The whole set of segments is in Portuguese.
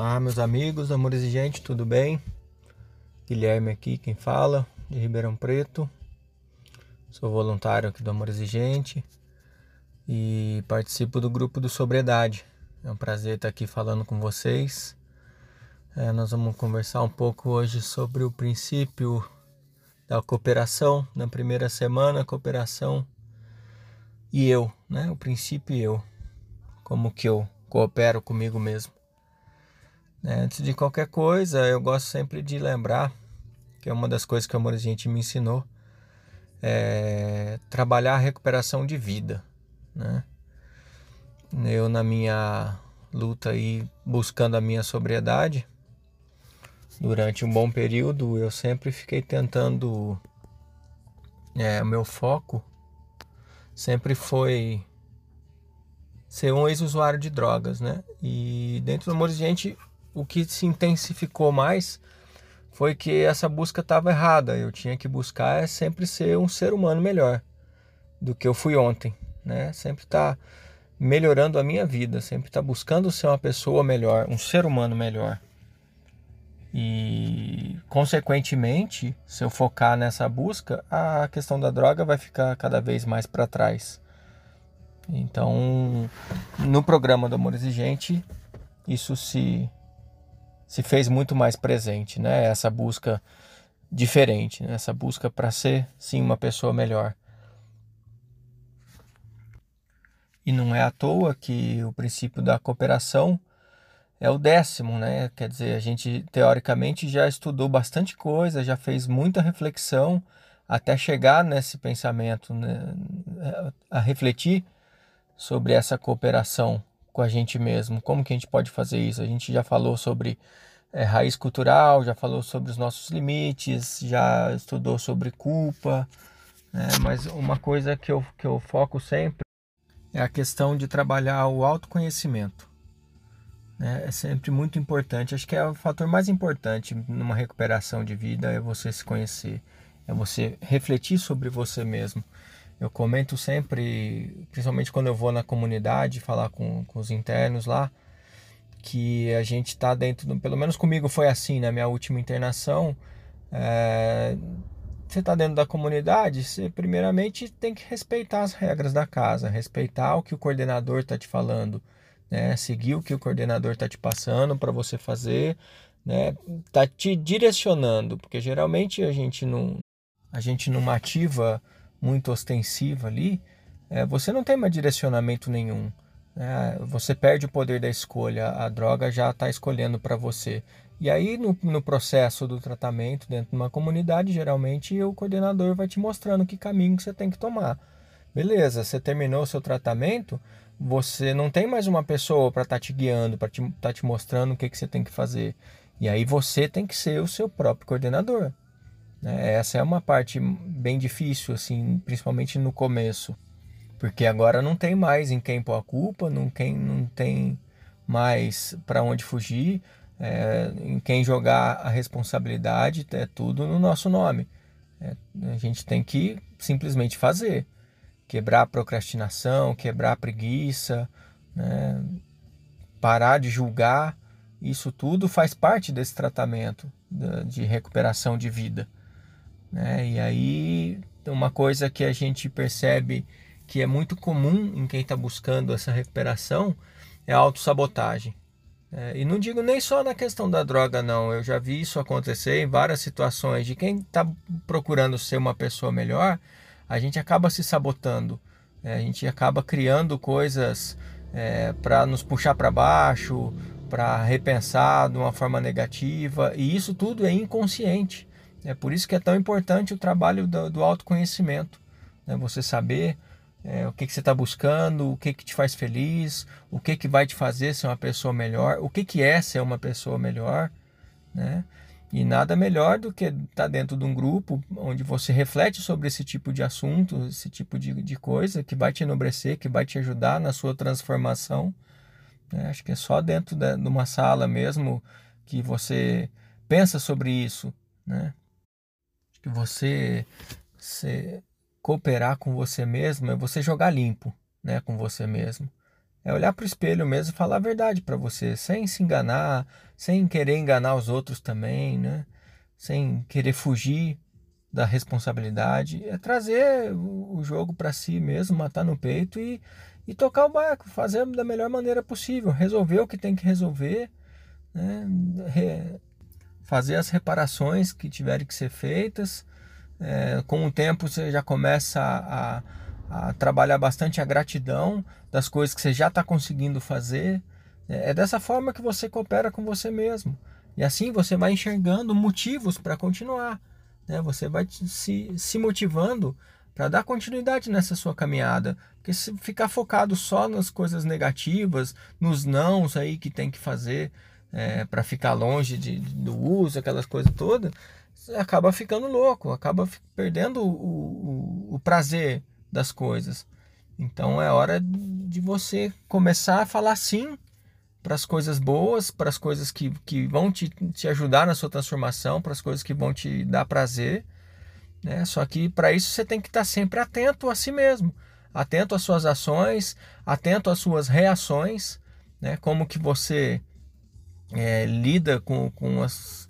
Olá, meus amigos, amor exigente, tudo bem? Guilherme aqui, quem fala, de Ribeirão Preto. Sou voluntário aqui do Amor Exigente e participo do grupo do Sobriedade. É um prazer estar aqui falando com vocês. É, nós vamos conversar um pouco hoje sobre o princípio da cooperação. Na primeira semana, cooperação e eu, né? O princípio eu. Como que eu coopero comigo mesmo. É, antes de qualquer coisa, eu gosto sempre de lembrar que é uma das coisas que o Amor me ensinou, é trabalhar a recuperação de vida, né? Eu na minha luta aí buscando a minha sobriedade durante um bom período, eu sempre fiquei tentando é, o meu foco sempre foi ser um ex-usuário de drogas, né? E dentro do Amor o que se intensificou mais foi que essa busca estava errada. Eu tinha que buscar é sempre ser um ser humano melhor do que eu fui ontem, né? Sempre estar tá melhorando a minha vida, sempre estar tá buscando ser uma pessoa melhor, um ser humano melhor. E consequentemente, se eu focar nessa busca, a questão da droga vai ficar cada vez mais para trás. Então, no programa do Amor Exigente, isso se se fez muito mais presente, né? Essa busca diferente, né? essa busca para ser sim uma pessoa melhor. E não é à toa que o princípio da cooperação é o décimo, né? Quer dizer, a gente teoricamente já estudou bastante coisa, já fez muita reflexão até chegar nesse pensamento, né? a refletir sobre essa cooperação com a gente mesmo. Como que a gente pode fazer isso? A gente já falou sobre é, raiz cultural, já falou sobre os nossos limites, já estudou sobre culpa, né? mas uma coisa que eu, que eu foco sempre é a questão de trabalhar o autoconhecimento. Né? É sempre muito importante, acho que é o fator mais importante numa recuperação de vida é você se conhecer, é você refletir sobre você mesmo. Eu comento sempre, principalmente quando eu vou na comunidade falar com, com os internos lá, que a gente está dentro, do, pelo menos comigo foi assim na minha última internação. É, você está dentro da comunidade, você primeiramente tem que respeitar as regras da casa, respeitar o que o coordenador está te falando, né? seguir o que o coordenador está te passando para você fazer, né? Tá te direcionando, porque geralmente a gente não a gente numa ativa muito ostensiva ali, é, você não tem mais direcionamento nenhum. É, você perde o poder da escolha, a droga já está escolhendo para você. E aí, no, no, processo do tratamento, dentro de uma comunidade, geralmente o coordenador vai te mostrando que caminho que você tem que tomar. Beleza, você terminou o seu tratamento, você não tem mais uma pessoa para estar tá te guiando, para estar te, tá te mostrando o que, que você tem que fazer. E aí você tem que ser o seu próprio coordenador. Né? Essa é uma parte bem difícil, assim, principalmente no começo. Porque agora não tem mais em quem pôr a culpa, não, quem, não tem mais para onde fugir, é, em quem jogar a responsabilidade, é tudo no nosso nome. É, a gente tem que simplesmente fazer. Quebrar a procrastinação, quebrar a preguiça, né? parar de julgar. Isso tudo faz parte desse tratamento de recuperação de vida. Né? E aí, uma coisa que a gente percebe que é muito comum em quem está buscando essa recuperação é a autossabotagem. É, e não digo nem só na questão da droga, não. Eu já vi isso acontecer em várias situações. De quem está procurando ser uma pessoa melhor, a gente acaba se sabotando. É, a gente acaba criando coisas é, para nos puxar para baixo, para repensar de uma forma negativa. E isso tudo é inconsciente. É por isso que é tão importante o trabalho do, do autoconhecimento. Né? Você saber é, o que, que você está buscando, o que, que te faz feliz, o que, que vai te fazer ser uma pessoa melhor, o que, que é ser uma pessoa melhor. Né? E nada melhor do que estar tá dentro de um grupo onde você reflete sobre esse tipo de assunto, esse tipo de, de coisa que vai te enobrecer, que vai te ajudar na sua transformação. Né? Acho que é só dentro de, de uma sala mesmo que você pensa sobre isso. Né? que você, você cooperar com você mesmo é você jogar limpo, né, com você mesmo. É olhar para o espelho mesmo e falar a verdade para você, sem se enganar, sem querer enganar os outros também, né? Sem querer fugir da responsabilidade. É trazer o jogo para si mesmo, matar no peito e, e tocar o barco, fazer da melhor maneira possível, resolver o que tem que resolver, né? Re, fazer as reparações que tiverem que ser feitas. É, com o tempo você já começa a, a trabalhar bastante a gratidão das coisas que você já está conseguindo fazer. É, é dessa forma que você coopera com você mesmo. E assim você vai enxergando motivos para continuar. Né? Você vai se, se motivando para dar continuidade nessa sua caminhada. Porque se ficar focado só nas coisas negativas, nos nãos aí que tem que fazer é, para ficar longe de, do uso, aquelas coisas todas, acaba ficando louco, acaba perdendo o, o, o prazer das coisas. Então é hora de você começar a falar sim para as coisas boas, para as coisas que, que vão te, te ajudar na sua transformação, para as coisas que vão te dar prazer. Né? Só que para isso você tem que estar sempre atento a si mesmo, atento às suas ações, atento às suas reações, né? como que você é, lida com, com as,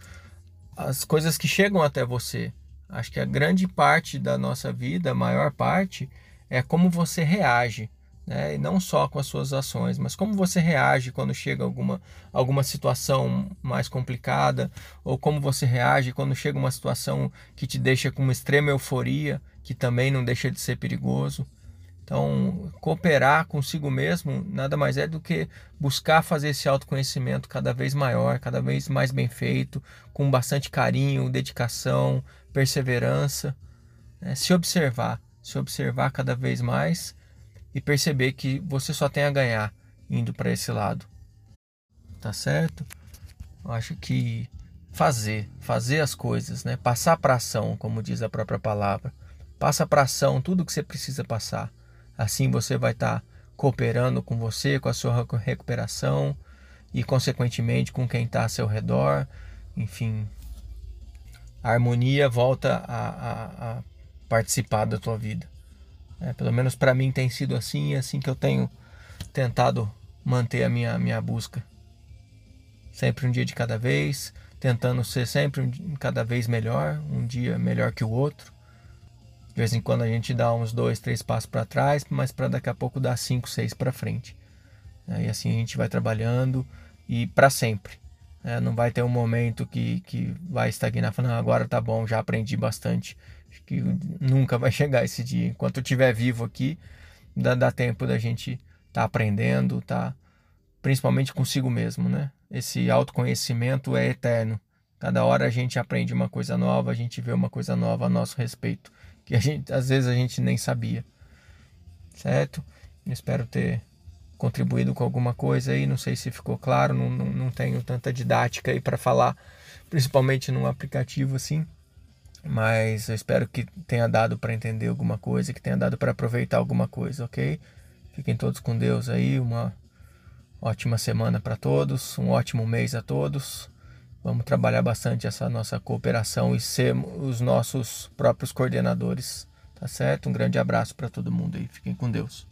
as coisas que chegam até você. Acho que a grande parte da nossa vida, a maior parte, é como você reage. Né? E não só com as suas ações, mas como você reage quando chega alguma, alguma situação mais complicada, ou como você reage quando chega uma situação que te deixa com uma extrema euforia, que também não deixa de ser perigoso. Então, cooperar consigo mesmo nada mais é do que buscar fazer esse autoconhecimento cada vez maior, cada vez mais bem feito, com bastante carinho, dedicação, perseverança, né? se observar, se observar cada vez mais e perceber que você só tem a ganhar indo para esse lado. Tá certo? Eu acho que fazer, fazer as coisas, né? Passar para ação, como diz a própria palavra. Passa para ação tudo que você precisa passar. Assim você vai estar tá cooperando com você, com a sua recuperação e consequentemente com quem está ao seu redor. Enfim, a harmonia volta a, a, a participar da tua vida. É, pelo menos para mim tem sido assim, é assim que eu tenho tentado manter a minha, minha busca. Sempre um dia de cada vez, tentando ser sempre um, cada vez melhor, um dia melhor que o outro. De vez em quando a gente dá uns dois, três passos para trás, mas para daqui a pouco dar cinco, seis para frente. E assim a gente vai trabalhando e para sempre. É, não vai ter um momento que, que vai estagnar falando, agora tá bom, já aprendi bastante. Acho que nunca vai chegar esse dia. Enquanto eu estiver vivo aqui, dá, dá tempo da gente tá aprendendo, tá principalmente consigo mesmo, né? Esse autoconhecimento é eterno. Cada hora a gente aprende uma coisa nova, a gente vê uma coisa nova a nosso respeito, que a gente às vezes a gente nem sabia. Certo? Espero ter contribuído com alguma coisa aí, não sei se ficou claro, não, não, não tenho tanta didática aí para falar, principalmente num aplicativo assim, mas eu espero que tenha dado para entender alguma coisa, que tenha dado para aproveitar alguma coisa, ok? Fiquem todos com Deus aí, uma ótima semana para todos, um ótimo mês a todos. Vamos trabalhar bastante essa nossa cooperação e ser os nossos próprios coordenadores, tá certo? Um grande abraço para todo mundo aí, fiquem com Deus.